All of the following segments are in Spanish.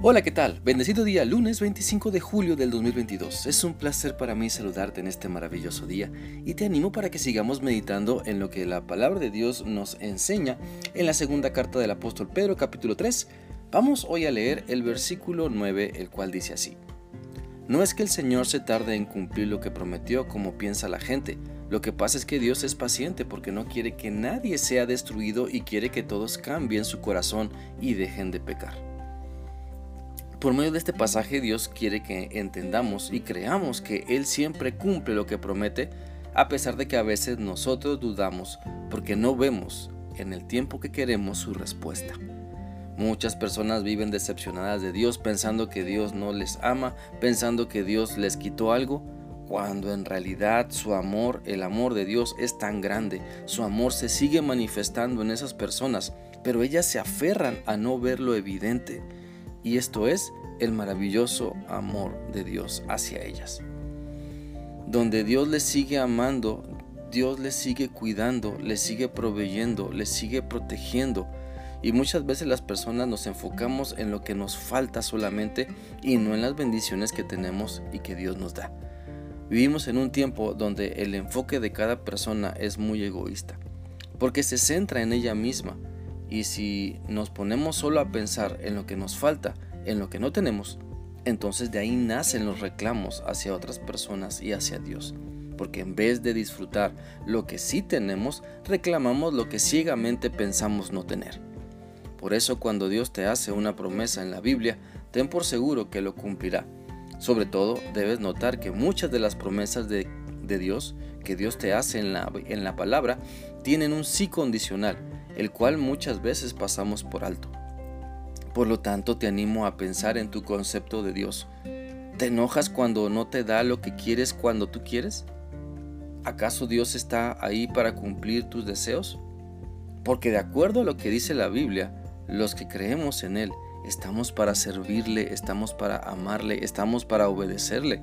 Hola, ¿qué tal? Bendecido día, lunes 25 de julio del 2022. Es un placer para mí saludarte en este maravilloso día y te animo para que sigamos meditando en lo que la palabra de Dios nos enseña en la segunda carta del apóstol Pedro capítulo 3. Vamos hoy a leer el versículo 9, el cual dice así. No es que el Señor se tarde en cumplir lo que prometió como piensa la gente. Lo que pasa es que Dios es paciente porque no quiere que nadie sea destruido y quiere que todos cambien su corazón y dejen de pecar. Por medio de este pasaje Dios quiere que entendamos y creamos que Él siempre cumple lo que promete, a pesar de que a veces nosotros dudamos porque no vemos en el tiempo que queremos su respuesta. Muchas personas viven decepcionadas de Dios pensando que Dios no les ama, pensando que Dios les quitó algo, cuando en realidad su amor, el amor de Dios es tan grande, su amor se sigue manifestando en esas personas, pero ellas se aferran a no ver lo evidente y esto es el maravilloso amor de Dios hacia ellas. Donde Dios les sigue amando, Dios les sigue cuidando, les sigue proveyendo, les sigue protegiendo. Y muchas veces las personas nos enfocamos en lo que nos falta solamente y no en las bendiciones que tenemos y que Dios nos da. Vivimos en un tiempo donde el enfoque de cada persona es muy egoísta, porque se centra en ella misma y si nos ponemos solo a pensar en lo que nos falta, en lo que no tenemos, entonces de ahí nacen los reclamos hacia otras personas y hacia Dios. Porque en vez de disfrutar lo que sí tenemos, reclamamos lo que ciegamente pensamos no tener. Por eso cuando Dios te hace una promesa en la Biblia, ten por seguro que lo cumplirá. Sobre todo, debes notar que muchas de las promesas de, Dios que Dios te hace en la, en la palabra tienen un sí condicional el cual muchas veces pasamos por alto. Por lo tanto, te animo a pensar en tu concepto de Dios. ¿Te enojas cuando no te da lo que quieres cuando tú quieres? ¿Acaso Dios está ahí para cumplir tus deseos? Porque de acuerdo a lo que dice la Biblia, los que creemos en Él estamos para servirle, estamos para amarle, estamos para obedecerle.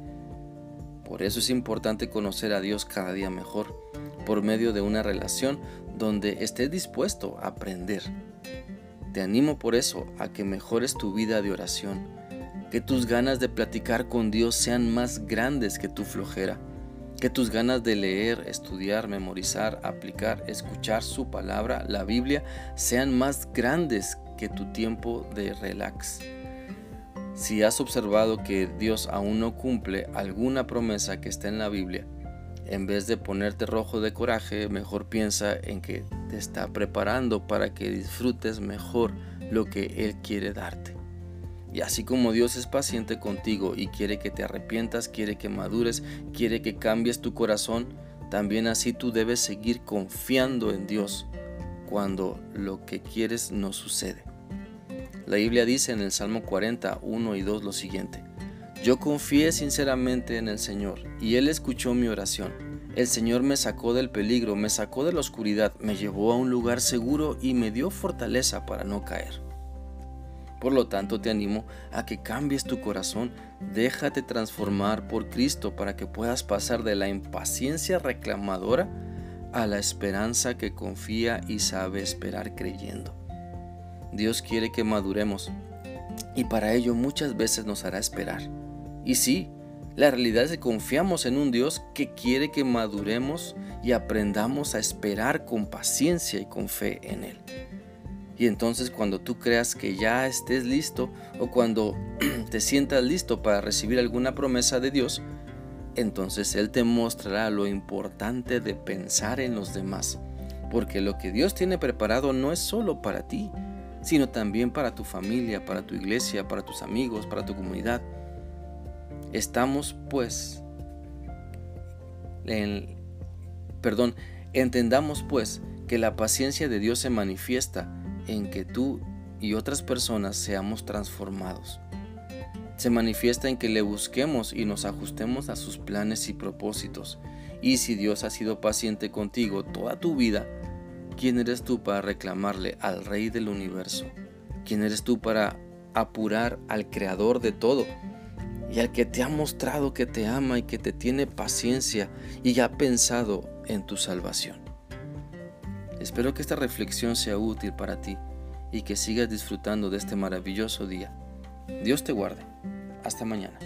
Por eso es importante conocer a Dios cada día mejor, por medio de una relación donde estés dispuesto a aprender. Te animo por eso a que mejores tu vida de oración, que tus ganas de platicar con Dios sean más grandes que tu flojera, que tus ganas de leer, estudiar, memorizar, aplicar, escuchar su palabra, la Biblia, sean más grandes que tu tiempo de relax. Si has observado que Dios aún no cumple alguna promesa que está en la Biblia, en vez de ponerte rojo de coraje, mejor piensa en que te está preparando para que disfrutes mejor lo que Él quiere darte. Y así como Dios es paciente contigo y quiere que te arrepientas, quiere que madures, quiere que cambies tu corazón, también así tú debes seguir confiando en Dios cuando lo que quieres no sucede. La Biblia dice en el Salmo 40, 1 y 2 lo siguiente. Yo confié sinceramente en el Señor y Él escuchó mi oración. El Señor me sacó del peligro, me sacó de la oscuridad, me llevó a un lugar seguro y me dio fortaleza para no caer. Por lo tanto, te animo a que cambies tu corazón, déjate transformar por Cristo para que puedas pasar de la impaciencia reclamadora a la esperanza que confía y sabe esperar creyendo. Dios quiere que maduremos y para ello muchas veces nos hará esperar. Y sí, la realidad es que confiamos en un Dios que quiere que maduremos y aprendamos a esperar con paciencia y con fe en Él. Y entonces cuando tú creas que ya estés listo o cuando te sientas listo para recibir alguna promesa de Dios, entonces Él te mostrará lo importante de pensar en los demás. Porque lo que Dios tiene preparado no es solo para ti, sino también para tu familia, para tu iglesia, para tus amigos, para tu comunidad. Estamos pues, en, perdón, entendamos pues que la paciencia de Dios se manifiesta en que tú y otras personas seamos transformados. Se manifiesta en que le busquemos y nos ajustemos a sus planes y propósitos. Y si Dios ha sido paciente contigo toda tu vida, ¿quién eres tú para reclamarle al Rey del universo? ¿Quién eres tú para apurar al Creador de todo? Y al que te ha mostrado que te ama y que te tiene paciencia y ha pensado en tu salvación. Espero que esta reflexión sea útil para ti y que sigas disfrutando de este maravilloso día. Dios te guarde. Hasta mañana.